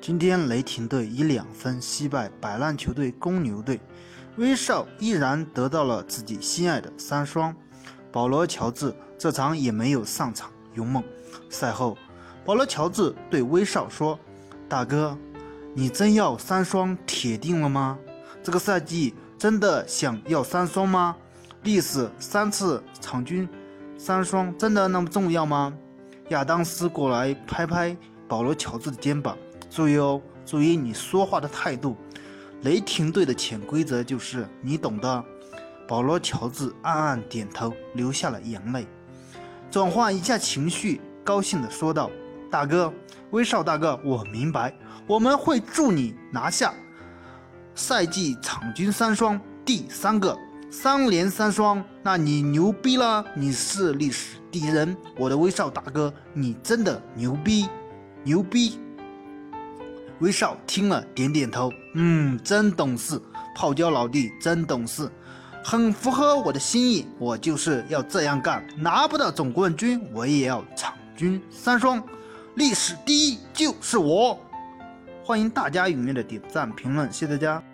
今天雷霆队以两分惜败摆烂球队公牛队，威少依然得到了自己心爱的三双。保罗·乔治这场也没有上场勇猛。赛后，保罗·乔治对威少说：“大哥，你真要三双铁定了吗？这个赛季真的想要三双吗？历史三次场均三双真的那么重要吗？”亚当斯过来拍拍保罗·乔治的肩膀。注意哦，注意你说话的态度。雷霆队的潜规则就是你懂的。保罗·乔治暗暗点头，流下了眼泪，转换一下情绪，高兴地说道：“大哥，威少大哥，我明白，我们会助你拿下赛季场均三双，第三个三连三双，那你牛逼了，你是历史第一人，我的威少大哥，你真的牛逼，牛逼！”威少听了，点点头，嗯，真懂事，泡椒老弟真懂事，很符合我的心意。我就是要这样干，拿不到总冠军，我也要场均三双，历史第一就是我。欢迎大家踊跃的点赞评论，谢谢大家。